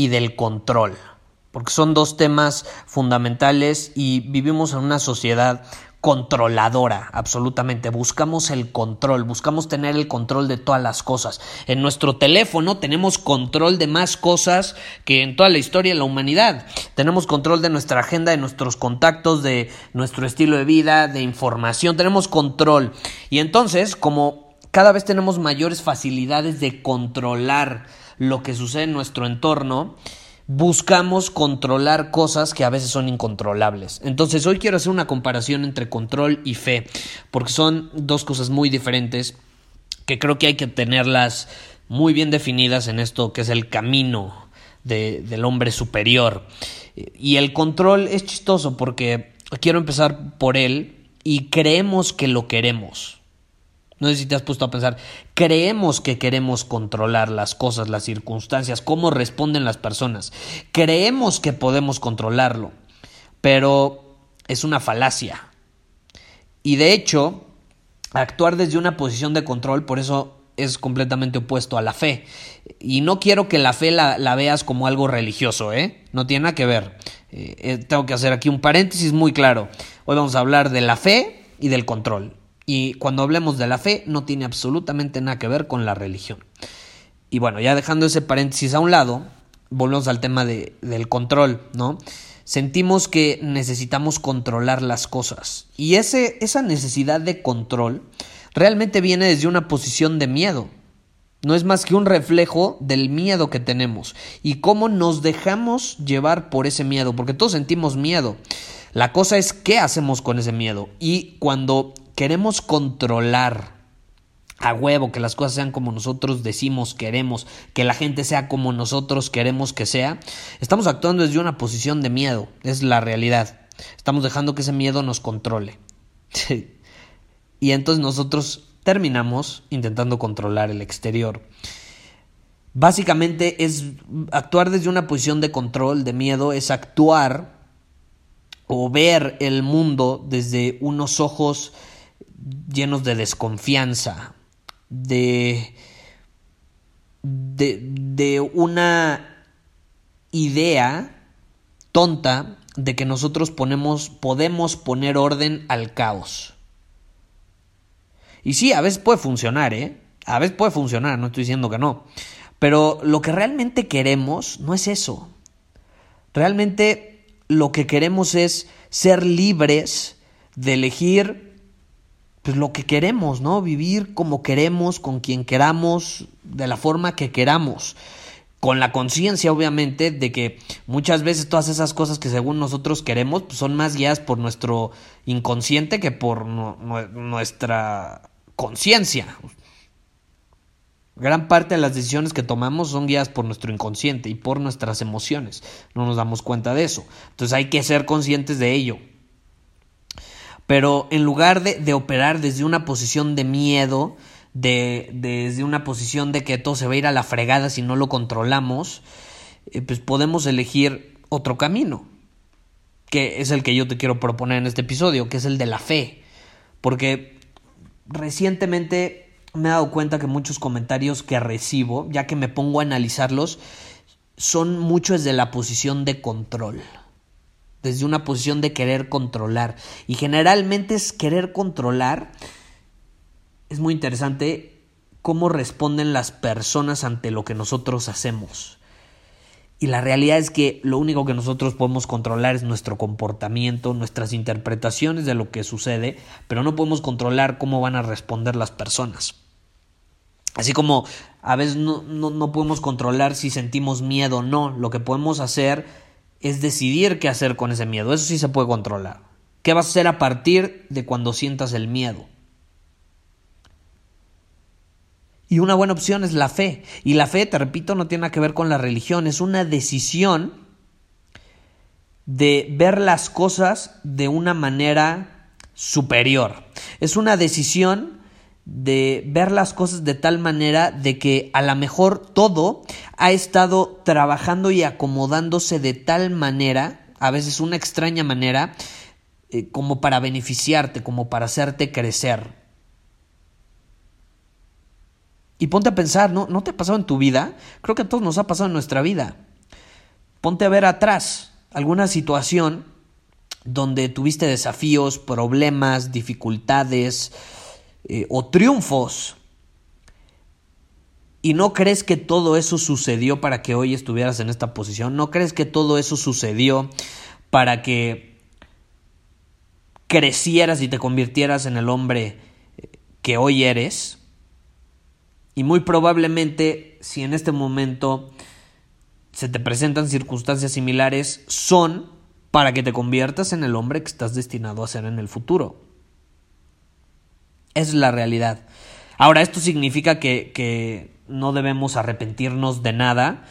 y del control, porque son dos temas fundamentales y vivimos en una sociedad controladora, absolutamente. Buscamos el control, buscamos tener el control de todas las cosas. En nuestro teléfono tenemos control de más cosas que en toda la historia de la humanidad. Tenemos control de nuestra agenda, de nuestros contactos, de nuestro estilo de vida, de información, tenemos control. Y entonces, como cada vez tenemos mayores facilidades de controlar lo que sucede en nuestro entorno, buscamos controlar cosas que a veces son incontrolables. Entonces hoy quiero hacer una comparación entre control y fe, porque son dos cosas muy diferentes que creo que hay que tenerlas muy bien definidas en esto que es el camino del hombre superior. Y el control es chistoso porque quiero empezar por él y creemos que lo queremos. No sé si te has puesto a pensar, creemos que queremos controlar las cosas, las circunstancias, cómo responden las personas. Creemos que podemos controlarlo, pero es una falacia. Y de hecho, actuar desde una posición de control, por eso es completamente opuesto a la fe. Y no quiero que la fe la, veas como algo religioso, ¿eh? No tiene nada que ver. Eh, eh, tengo que hacer aquí un paréntesis muy claro. Hoy vamos a hablar de la fe y del control. Y cuando hablemos de la fe, no tiene absolutamente nada que ver con la religión. Y bueno, ya dejando ese paréntesis a un lado, volvemos al tema de, del control, ¿no? Sentimos que necesitamos controlar las cosas. Y ese, esa necesidad de control realmente viene desde una posición de miedo. No es más que un reflejo del miedo que tenemos y cómo nos dejamos llevar por ese miedo, porque todos sentimos miedo. La cosa es qué hacemos con ese miedo. Y cuando queremos controlar a huevo, que las cosas sean como nosotros decimos queremos, que la gente sea como nosotros queremos que sea, estamos actuando desde una posición de miedo, es la realidad. Estamos dejando que ese miedo nos controle. y entonces nosotros terminamos intentando controlar el exterior. Básicamente es actuar desde una posición de control, de miedo, es actuar o ver el mundo desde unos ojos llenos de desconfianza, de, de, una idea tonta de que nosotros ponemos, podemos poner orden al caos. Y sí, a veces puede funcionar, ¿eh? A veces puede funcionar, no estoy diciendo que no. Pero lo que realmente queremos no es eso. Realmente lo que queremos es ser libres de elegir pues lo que queremos, ¿no? Vivir como queremos, con quien queramos, de la forma que queramos. Con la conciencia, obviamente, de que muchas veces todas esas cosas que según nosotros queremos pues son más guiadas por nuestro inconsciente que por nuestra conciencia. Gran parte de las decisiones que tomamos son guiadas por nuestro inconsciente y por nuestras emociones. No nos damos cuenta de eso. Entonces hay que ser conscientes de ello. Pero en lugar de, operar desde una posición de miedo, de, desde una posición de que todo se va a ir a la fregada si no lo controlamos, eh, pues podemos elegir otro camino, que es el que yo te quiero proponer en este episodio, que es el de la fe. Porque recientemente me he dado cuenta que muchos comentarios que recibo, ya que me pongo a analizarlos, son muchos de la posición de control desde una posición de querer controlar. Y generalmente es querer controlar. Es muy interesante cómo responden las personas ante lo que nosotros hacemos. Y la realidad es que lo único que nosotros podemos controlar es nuestro comportamiento, nuestras interpretaciones de lo que sucede, pero no podemos controlar cómo van a responder las personas. Así como a veces no, no, podemos controlar si sentimos miedo o no, lo que podemos hacer es decidir qué hacer con ese miedo. Eso sí se puede controlar. ¿Qué vas a hacer a partir de cuando sientas el miedo? Y una buena opción es la fe. Y la fe, te repito, no tiene nada que ver con la religión. Es una decisión de ver las cosas de una manera superior. Es una decisión de ver las cosas de tal manera de que a lo mejor todo ha estado trabajando y acomodándose de tal manera, a veces una extraña manera, eh, como para beneficiarte, como para hacerte crecer. Y ponte a pensar, ¿no? ¿no te ha pasado en tu vida? Creo que a todos nos ha pasado en nuestra vida. Ponte a ver atrás alguna situación donde tuviste desafíos, problemas, dificultades eh, o triunfos. ¿Y no crees que todo eso sucedió para que hoy estuvieras en esta posición? ¿No crees que todo eso sucedió para que crecieras y te convirtieras en el hombre que hoy eres? Y muy probablemente, si en este momento se te presentan circunstancias similares, son para que te conviertas en el hombre que estás destinado a ser en el futuro. Es la realidad. Ahora, ¿esto significa que, que no debemos arrepentirnos de nada?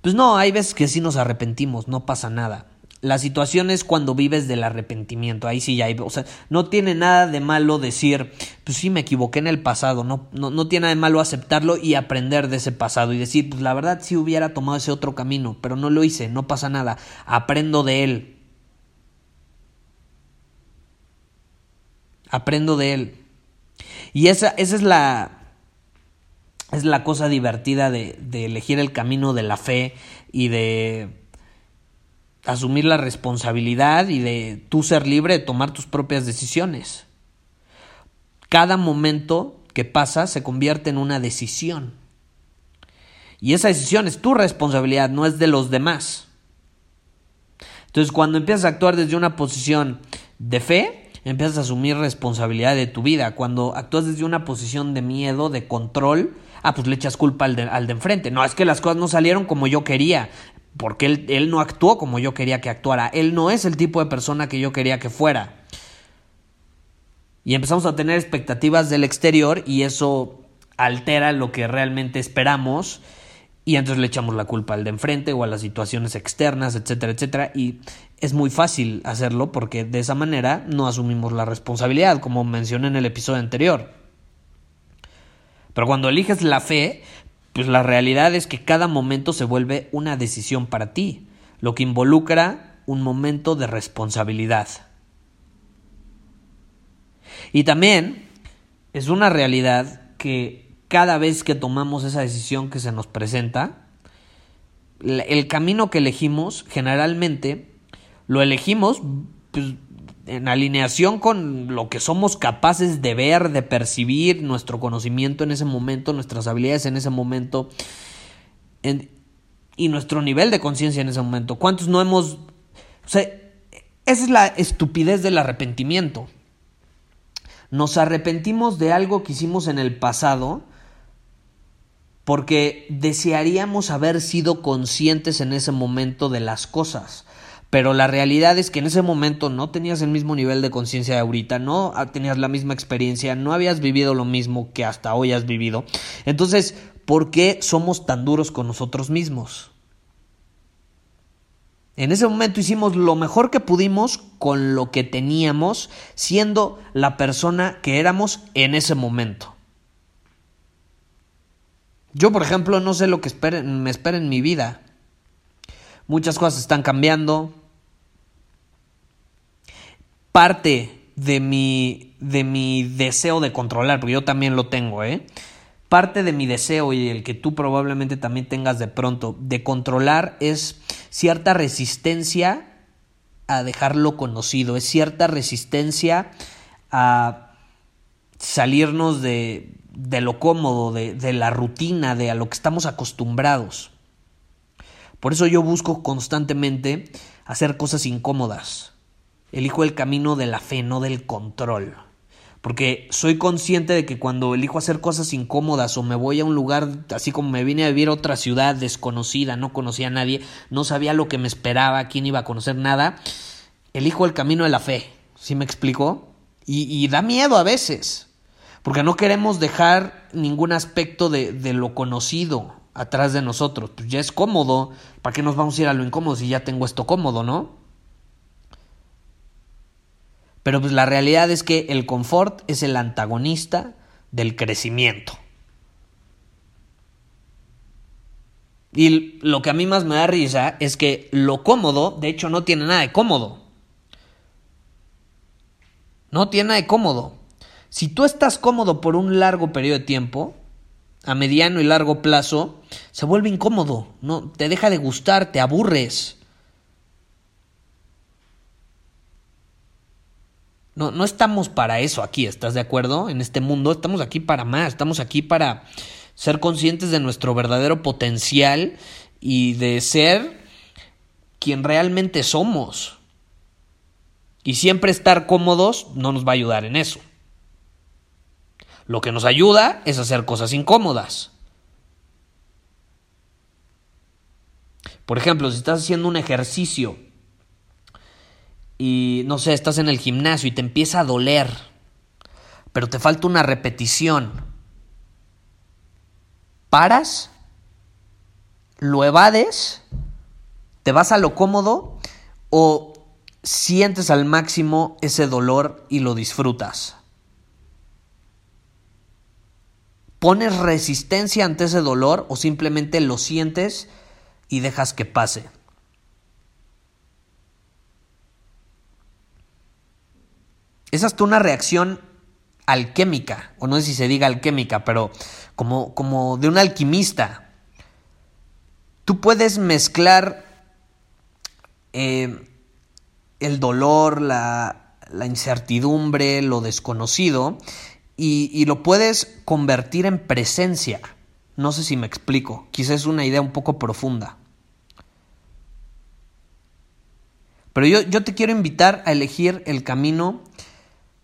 Pues no, hay veces que sí nos arrepentimos, no pasa nada. La situación es cuando vives del arrepentimiento. Ahí sí ya hay. O sea, no tiene nada de malo decir, pues sí me equivoqué en el pasado. No, no, no tiene nada de malo aceptarlo y aprender de ese pasado. Y decir, pues la verdad sí hubiera tomado ese otro camino, pero no lo hice, no pasa nada. Aprendo de él. Aprendo de él. Y esa, esa es la. Es la cosa divertida de, de elegir el camino de la fe y de asumir la responsabilidad y de tú ser libre de tomar tus propias decisiones. Cada momento que pasa se convierte en una decisión. Y esa decisión es tu responsabilidad, no es de los demás. Entonces, cuando empiezas a actuar desde una posición de fe, empiezas a asumir responsabilidad de tu vida. Cuando actúas desde una posición de miedo, de control, ah, pues le echas culpa al de, al de enfrente. No, es que las cosas no salieron como yo quería porque él, él no actuó como yo quería que actuara, él no es el tipo de persona que yo quería que fuera. Y empezamos a tener expectativas del exterior y eso altera lo que realmente esperamos y entonces le echamos la culpa al de enfrente o a las situaciones externas, etcétera, etcétera. Y es muy fácil hacerlo porque de esa manera no asumimos la responsabilidad, como mencioné en el episodio anterior. Pero cuando eliges la fe, pues la realidad es que cada momento se vuelve una decisión para ti, lo que involucra un momento de responsabilidad. Y también es una realidad que cada vez que tomamos esa decisión que se nos presenta, el camino que elegimos generalmente lo elegimos pues, en alineación con lo que somos capaces de ver, de percibir, nuestro conocimiento en ese momento, nuestras habilidades en ese momento y nuestro nivel de conciencia en ese momento. ¿Cuántos no hemos... O sea, esa es la estupidez del arrepentimiento. Nos arrepentimos de algo que hicimos en el pasado porque desearíamos haber sido conscientes en ese momento de las cosas pero la realidad es que en ese momento no tenías el mismo nivel de conciencia de ahorita, no tenías la misma experiencia, no habías vivido lo mismo que hasta hoy has vivido. Entonces, ¿por qué somos tan duros con nosotros mismos? En ese momento hicimos lo mejor que pudimos con lo que teníamos, siendo la persona que éramos en ese momento. Yo, por ejemplo, no sé lo que me espera en mi vida. Muchas cosas están cambiando, parte de mi, de mi deseo de controlar, porque yo también lo tengo, ¿eh? Parte de mi deseo y el que tú probablemente también tengas de pronto de controlar es cierta resistencia a dejarlo conocido, es cierta resistencia a salirnos de, de lo cómodo, de, de la rutina, de a lo que estamos acostumbrados. Por eso yo busco constantemente hacer cosas incómodas. Elijo el camino de la fe, no del control. Porque soy consciente de que cuando elijo hacer cosas incómodas o me voy a un lugar, así como me vine a vivir a otra ciudad desconocida, no conocía a nadie, no sabía lo que me esperaba, quién iba a conocer nada, elijo el camino de la fe. ¿Sí me explico? Y, y da miedo a veces, porque no queremos dejar ningún aspecto de, de lo conocido atrás de nosotros. Pues ya es cómodo, ¿para qué nos vamos a ir a lo incómodo si ya tengo esto cómodo, no? Pero pues la realidad es que el confort es el antagonista del crecimiento. Y lo que a mí más me da risa es que lo cómodo, de hecho, no tiene nada de cómodo. No tiene nada de cómodo. Si tú estás cómodo por un largo periodo de tiempo, a mediano y largo plazo, se vuelve incómodo, no te deja de gustar, te aburres. No, no estamos para eso aquí, ¿estás de acuerdo? En este mundo estamos aquí para más, estamos aquí para ser conscientes de nuestro verdadero potencial y de ser quien realmente somos. Y siempre estar cómodos no nos va a ayudar en eso. Lo que nos ayuda es hacer cosas incómodas. Por ejemplo, si estás haciendo un ejercicio y no sé, estás en el gimnasio y te empieza a doler, pero te falta una repetición, paras, lo evades, te vas a lo cómodo o sientes al máximo ese dolor y lo disfrutas. ¿Pones resistencia ante ese dolor o simplemente lo sientes y dejas que pase? es una reacción alquémica, o no sé si se diga alquémica, pero como, como de un alquimista. Tú puedes mezclar eh, el dolor, la, la, incertidumbre, lo desconocido, y, lo puedes convertir en presencia. No sé si me explico, quizás es una idea un poco profunda. Pero yo, yo te quiero invitar a elegir el camino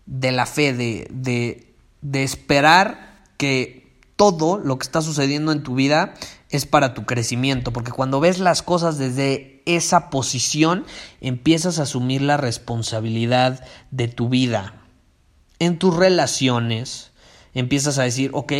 de la fe, de, de, de esperar que todo lo que está sucediendo en tu vida es para tu crecimiento, porque cuando ves las cosas desde esa posición, empiezas a asumir la responsabilidad de tu vida. En tus relaciones, empiezas a decir, ok,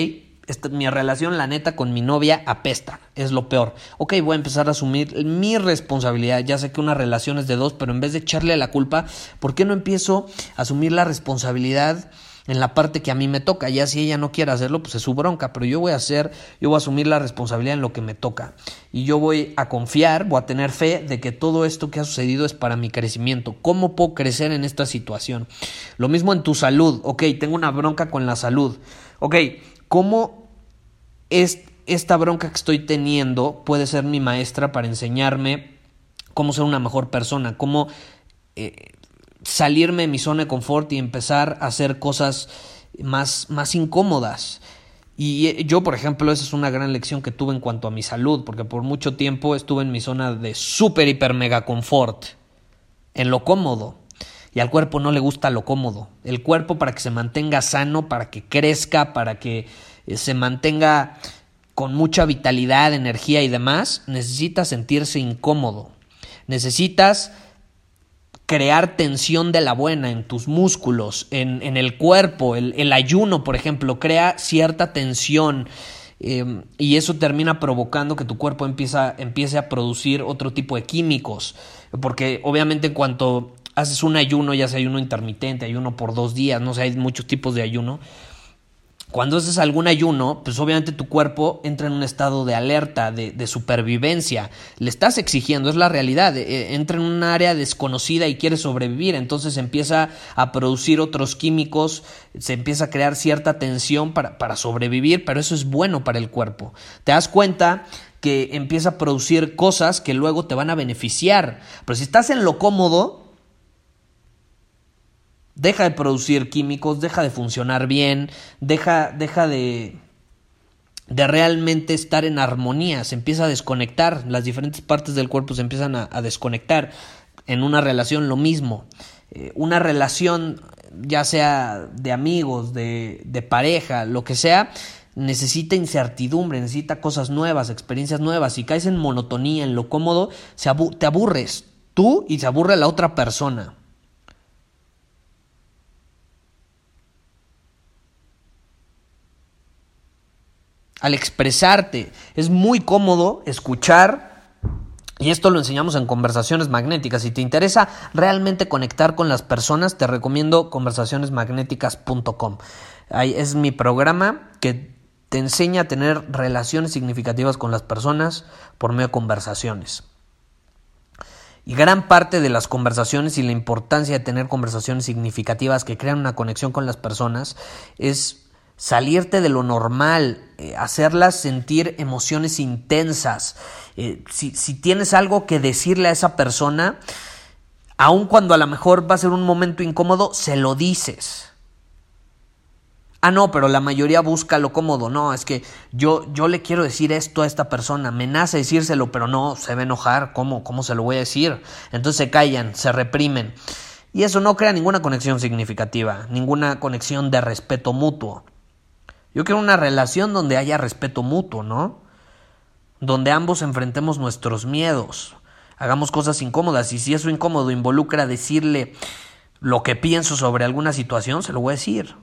mi relación, la neta, con mi novia apesta, es lo peor. Ok, voy a empezar a asumir mi responsabilidad. Ya sé que una relación es de dos, pero en vez de echarle la culpa, ¿por qué no empiezo a asumir la responsabilidad? En la parte que a mí me toca. Ya si ella no quiere hacerlo, pues es su bronca, pero yo voy a hacer, yo voy a asumir la responsabilidad en lo que me toca. Y yo voy a confiar, voy a tener fe de que todo esto que ha sucedido es para mi crecimiento. ¿Cómo puedo crecer en esta situación? Lo mismo en tu salud. Ok, tengo una bronca con la salud. Ok, ¿cómo es, esta bronca que estoy teniendo puede ser mi maestra para enseñarme cómo ser una mejor persona, cómo eh, salirme de mi zona de confort y empezar a hacer cosas más, más incómodas. Y eh, yo, por ejemplo, esa es una gran lección que tuve en cuanto a mi salud, porque por mucho tiempo estuve en mi zona de súper, hiper, mega confort, en lo cómodo. Y al cuerpo no le gusta lo cómodo. El cuerpo para que se mantenga sano, para que crezca, para que eh, se mantenga con mucha vitalidad, energía y demás, necesitas sentirse incómodo. Necesitas crear tensión de la buena en tus músculos, en, el cuerpo. El, ayuno, por ejemplo, crea cierta tensión. Eh, y eso termina provocando que tu cuerpo empieza, empiece a producir otro tipo de químicos. Porque obviamente en cuanto haces un ayuno, ya sea ayuno intermitente, ayuno por dos días, no sé, hay muchos tipos de ayuno. Cuando haces algún ayuno, pues obviamente tu cuerpo entra en un estado de alerta, de, supervivencia. Le estás exigiendo, es la realidad. Eh, entra en un área desconocida y quiere sobrevivir. Entonces empieza a producir otros químicos, se empieza a crear cierta tensión para, para sobrevivir, pero eso es bueno para el cuerpo. Te das cuenta que empieza a producir cosas que luego te van a beneficiar. Pero si estás en lo cómodo, deja de producir químicos, deja de funcionar bien, deja, deja de, de realmente estar en armonía, se empieza a desconectar, las diferentes partes del cuerpo se empiezan a, desconectar. En una relación lo mismo. Eh, una relación, ya sea de amigos, de, de pareja, lo que sea, necesita incertidumbre, necesita cosas nuevas, experiencias nuevas. Si caes en monotonía, en lo cómodo, se te aburres tú y se aburre la otra persona. Al expresarte, es muy cómodo escuchar y esto lo enseñamos en conversaciones magnéticas. Si te interesa realmente conectar con las personas, te recomiendo conversacionesmagnéticas.com. Es mi programa que te enseña a tener relaciones significativas con las personas por medio de conversaciones. Y gran parte de las conversaciones y la importancia de tener conversaciones significativas que crean una conexión con las personas es salirte de lo normal, eh, hacerlas sentir emociones intensas. Eh, si, tienes algo que decirle a esa persona, aun cuando a lo mejor va a ser un momento incómodo, se lo dices. Ah, no, pero la mayoría busca lo cómodo. No, es que yo, yo le quiero decir esto a esta persona. Me nace decírselo, pero no, se va a enojar. ¿Cómo? ¿Cómo se lo voy a decir? Entonces se callan, se reprimen. Y eso no crea ninguna conexión significativa, ninguna conexión de respeto mutuo. Yo quiero una relación donde haya respeto mutuo, ¿no? Donde ambos enfrentemos nuestros miedos, hagamos cosas incómodas y si eso incómodo involucra decirle lo que pienso sobre alguna situación, se lo voy a decir.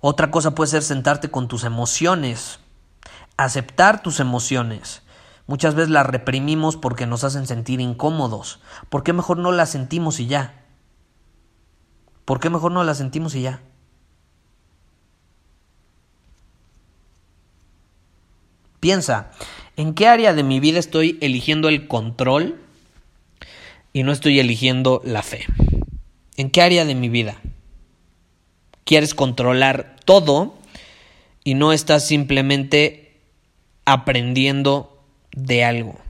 Otra cosa puede ser sentarte con tus emociones, aceptar tus emociones. Muchas veces las reprimimos porque nos hacen sentir incómodos. ¿Por qué mejor no las sentimos y ya? ¿Por qué mejor no las sentimos y ya? Piensa, ¿en qué área de mi vida estoy eligiendo el control y no estoy eligiendo la fe? ¿En qué área de mi vida? quieres controlar todo y no estás simplemente aprendiendo de algo.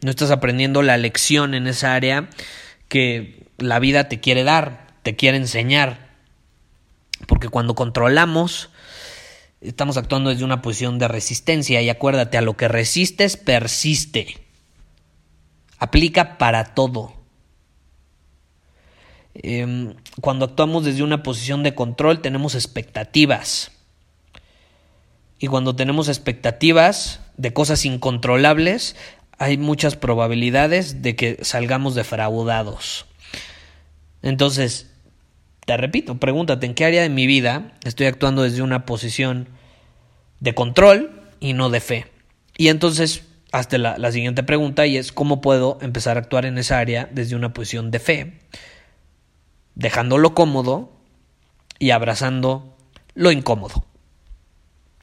No estás aprendiendo la lección en esa área que la vida te quiere dar, te quiere enseñar. Porque cuando controlamos, estamos actuando desde una posición de resistencia y acuérdate, a lo que resistes persiste. Aplica para todo. Em, cuando actuamos desde una posición de control tenemos expectativas. Y cuando tenemos expectativas de cosas incontrolables, hay muchas probabilidades de que salgamos defraudados. Entonces, te repito, pregúntate en qué área de mi vida estoy actuando desde una posición de control y no de fe. Y entonces, hasta la, la siguiente pregunta y es cómo puedo empezar a actuar en esa área desde una posición de fe dejándolo cómodo y abrazando lo incómodo.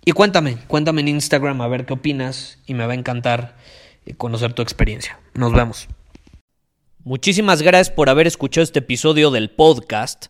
Y cuéntame, cuéntame en Instagram a ver qué opinas y me va a encantar eh, conocer tu experiencia. Nos vemos. Muchísimas gracias por haber escuchado este episodio del podcast.